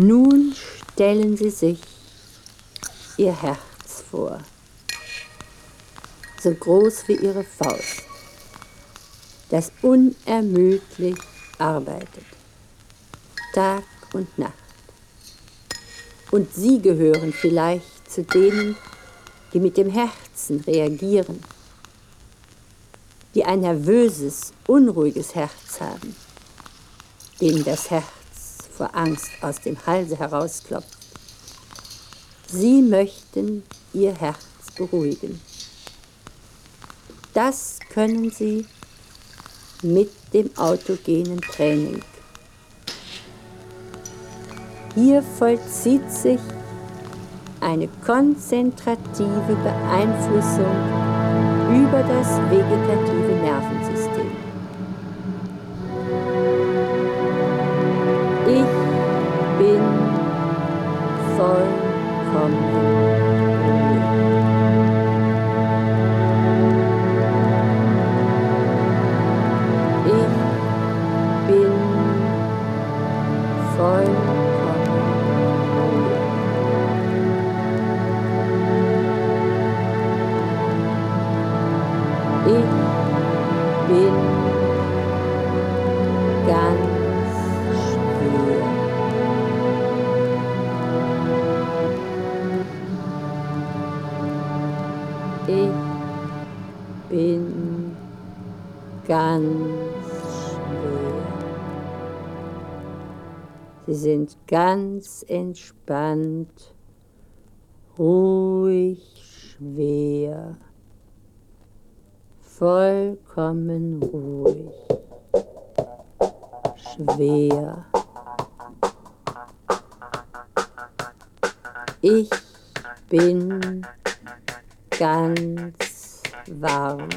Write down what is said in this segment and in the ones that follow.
Nun stellen Sie sich Ihr Herz vor, so groß wie Ihre Faust, das unermüdlich arbeitet, Tag und Nacht. Und Sie gehören vielleicht zu denen, die mit dem Herzen reagieren, die ein nervöses, unruhiges Herz haben, denen das Herz vor Angst aus dem Halse herausklopft. Sie möchten ihr Herz beruhigen. Das können Sie mit dem autogenen Training. Hier vollzieht sich eine konzentrative Beeinflussung über das vegetative Nervensystem. Ganz entspannt, ruhig, schwer, vollkommen ruhig, schwer. Ich bin ganz warm.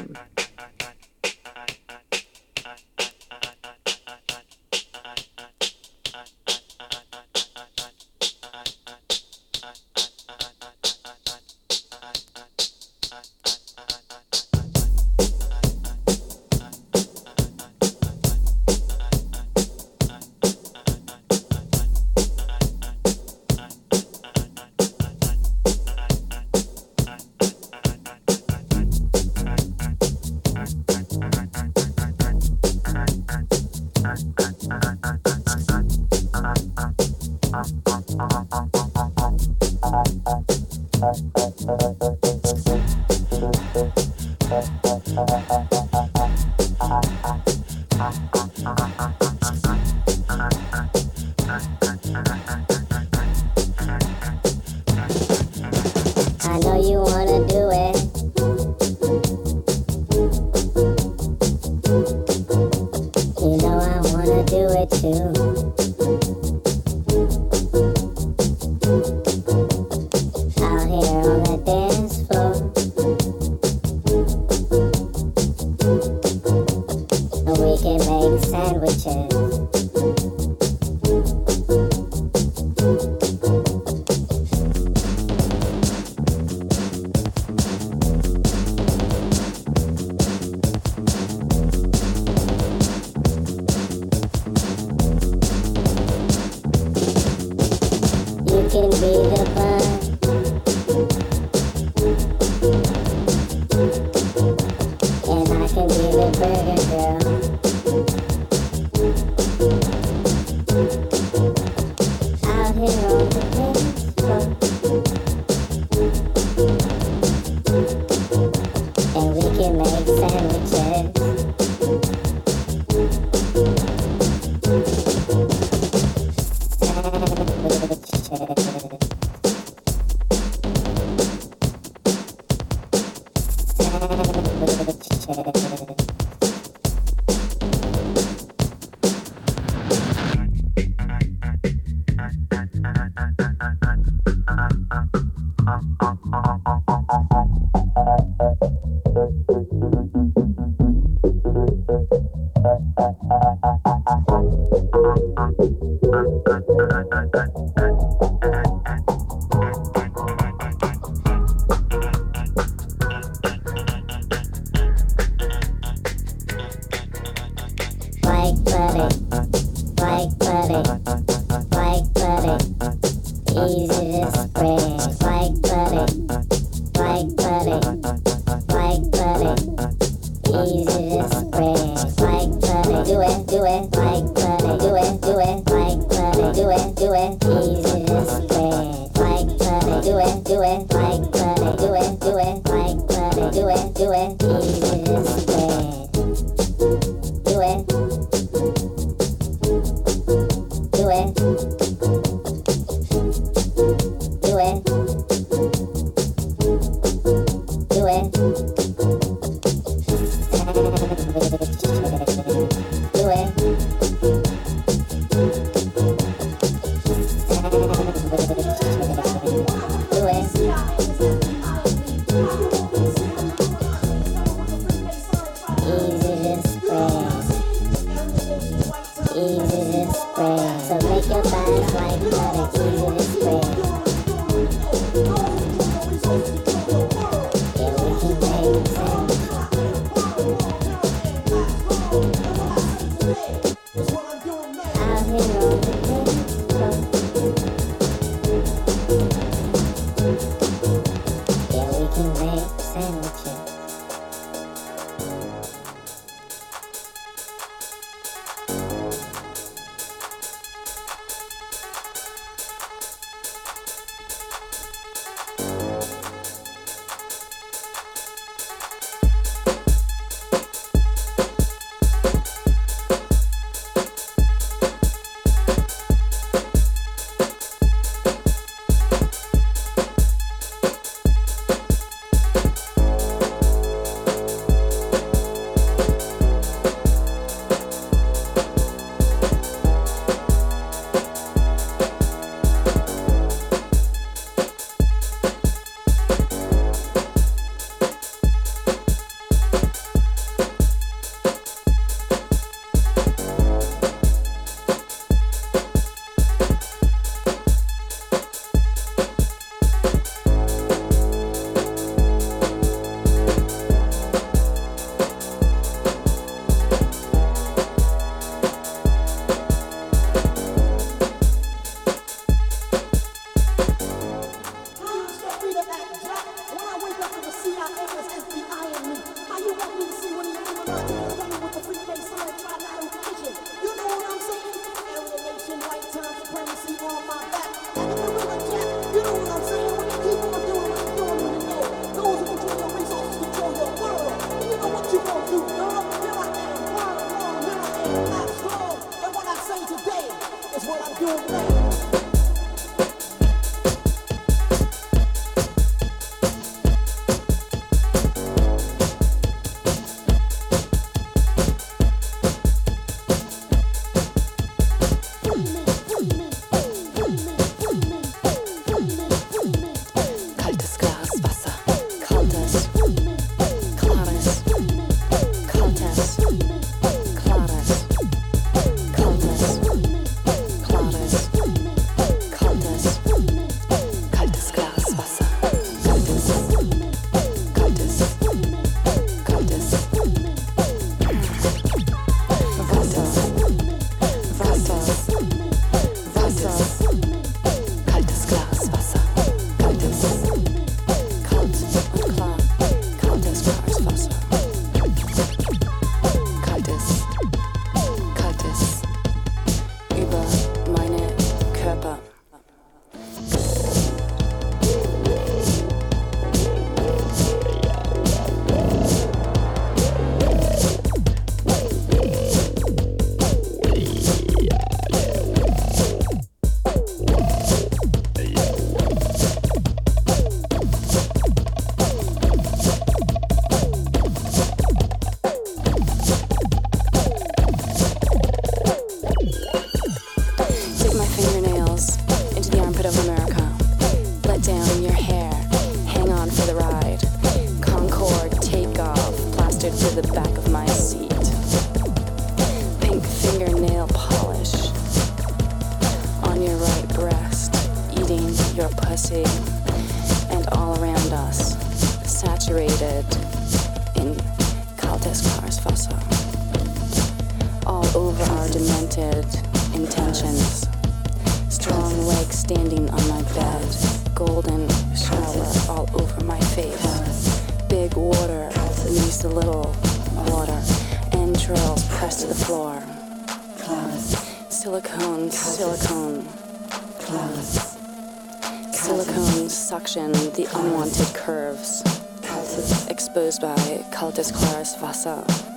exposed by cultist Clarence Vassar.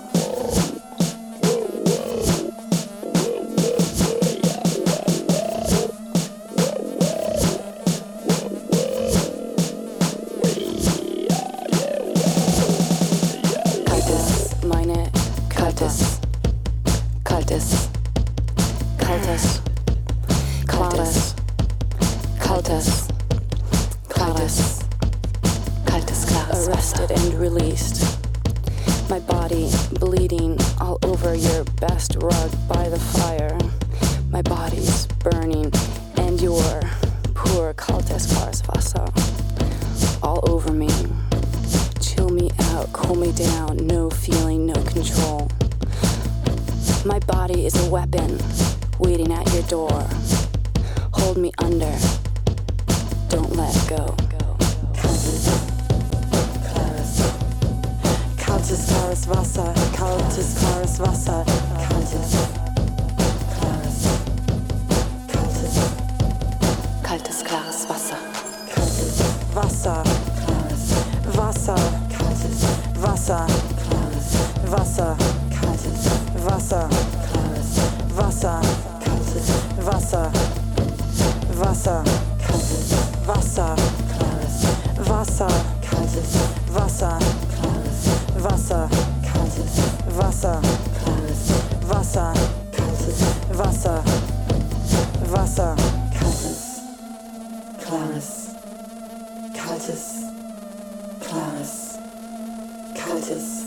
Hold me under, don't let go. Kaltes, klares Wasser, kaltes, klares Wasser, kaltes, klares, kaltes, Kaltes, klares Wasser. kaltes Wasser, klares Wasser, kaltes Wasser, klares Wasser, kaltes Wasser, klares Wasser, kaltes Wasser, Wasser, kaltes Wasser, klares Wasser, kaltes Wasser, klares Wasser, kaltes Wasser, klares Wasser, kaltes Wasser, Wasser, kaltes, klares, kaltes, klares, kaltes,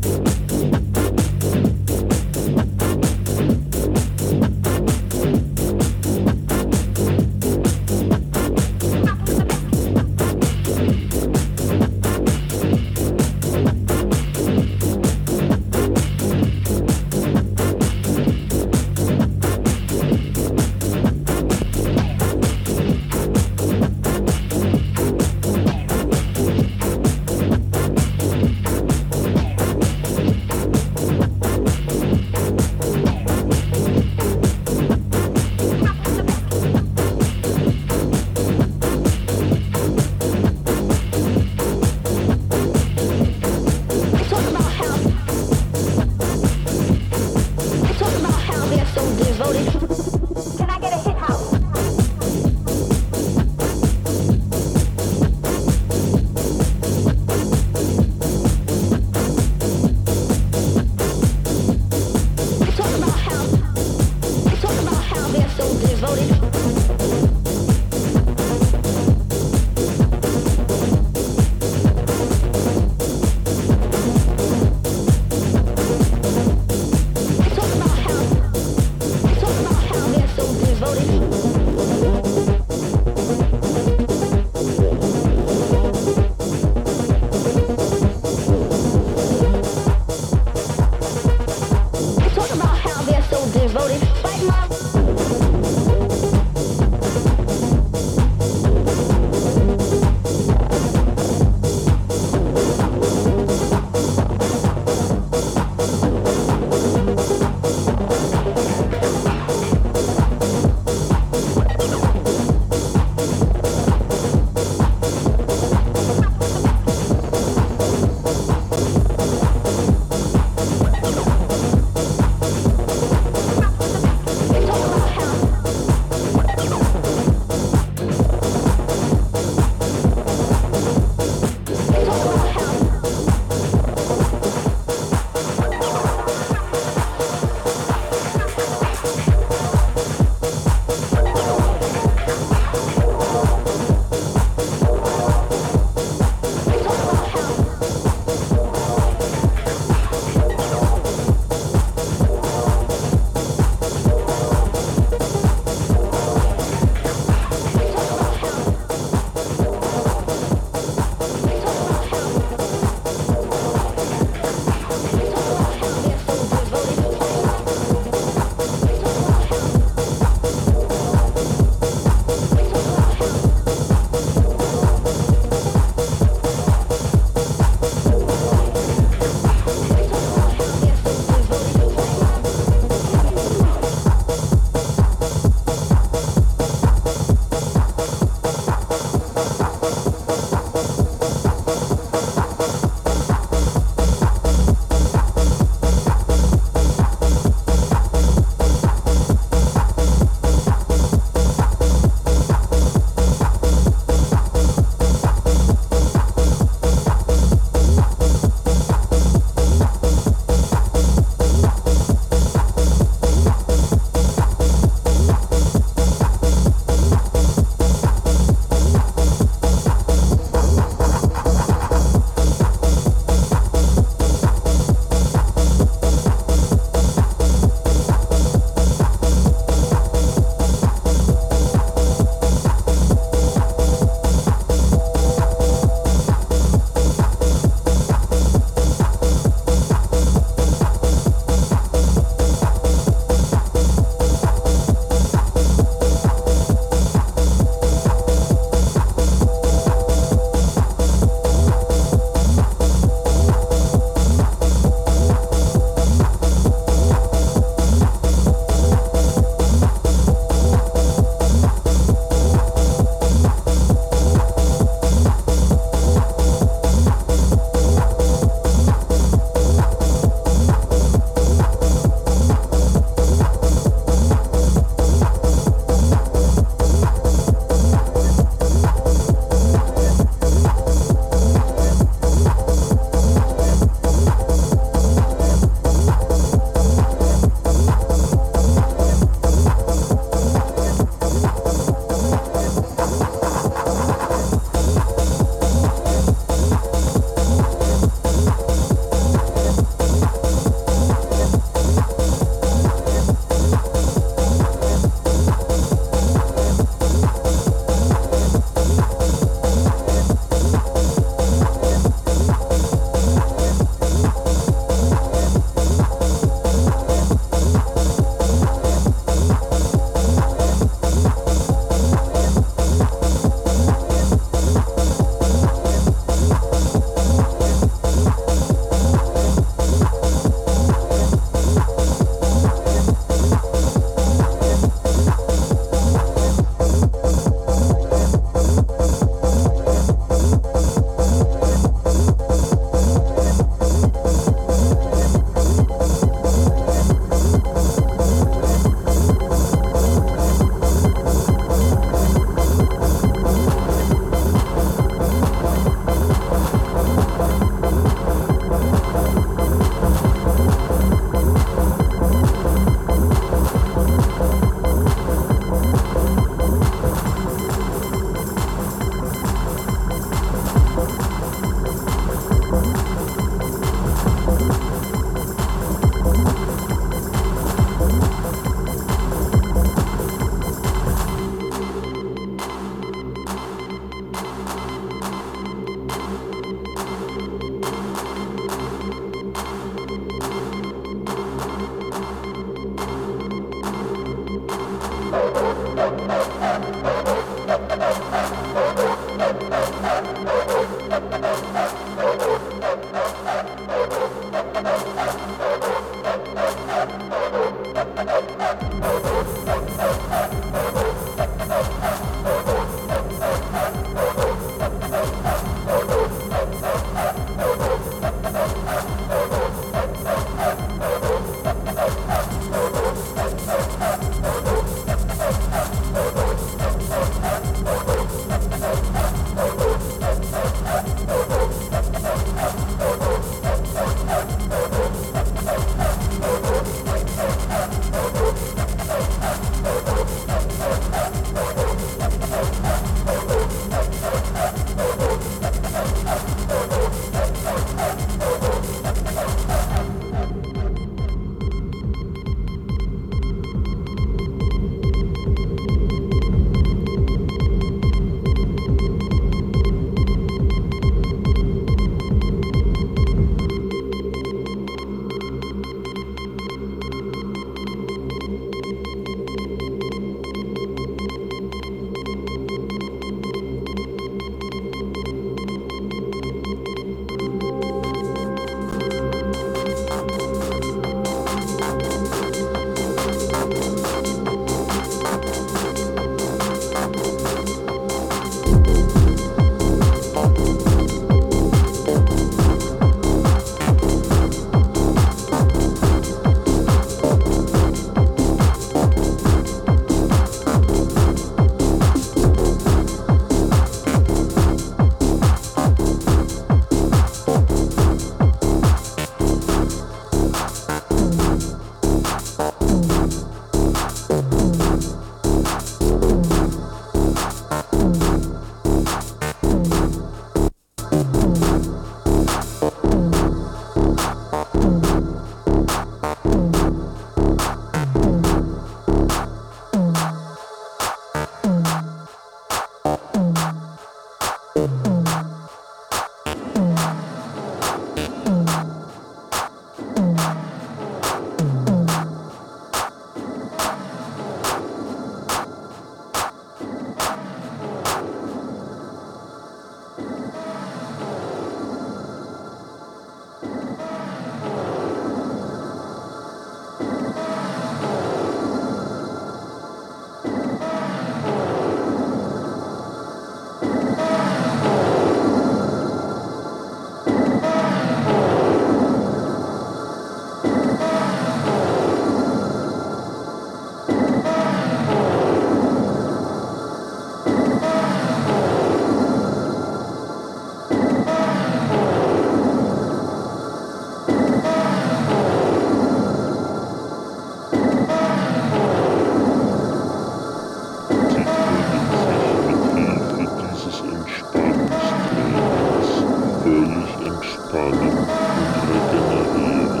völlig entspannen und regenerieren.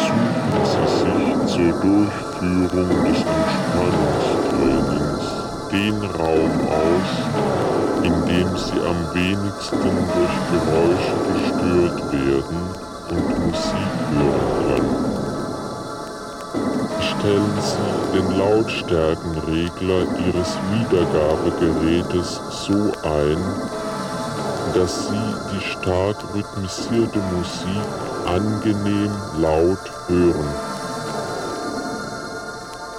Suchen Sie sich zur Durchführung des Entspannungstrainings den Raum aus, in dem Sie am wenigsten durch Geräusche gestört werden und Musik hören können. Stellen Sie den Lautstärkenregler Ihres Wiedergabegerätes so ein, dass sie die stark rhythmisierte Musik angenehm laut hören.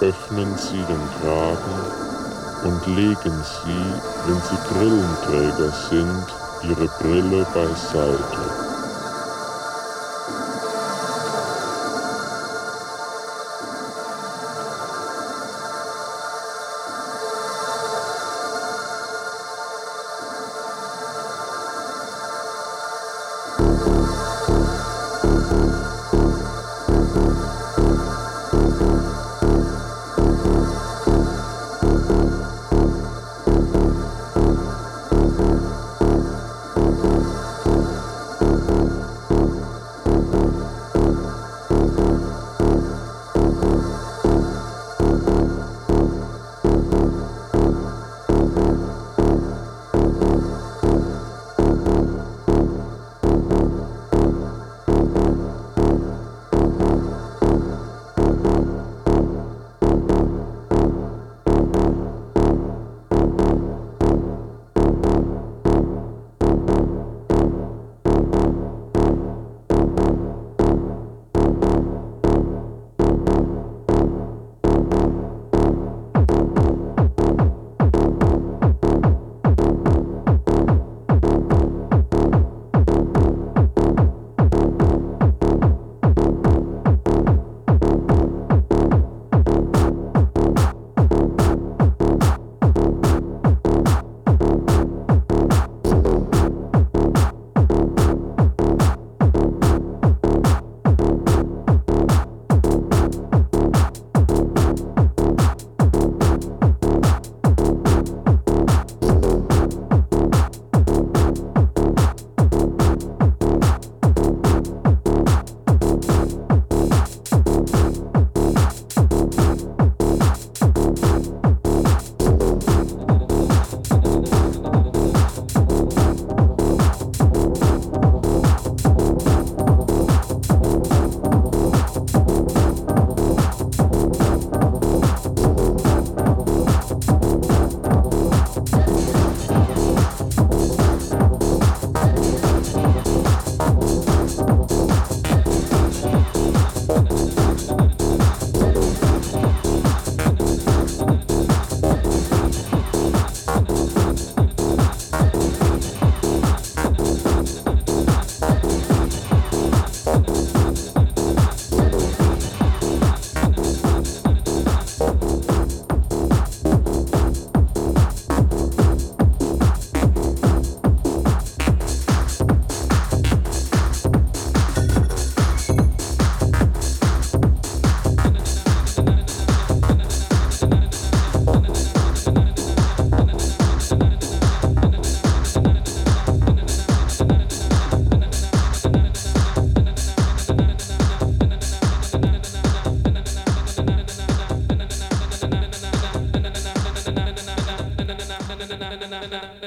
Öffnen Sie den Kragen und legen Sie, wenn Sie Brillenträger sind, Ihre Brille beiseite.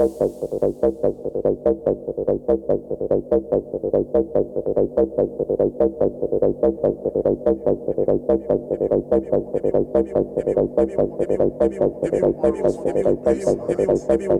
Everyone, everyone, everyone.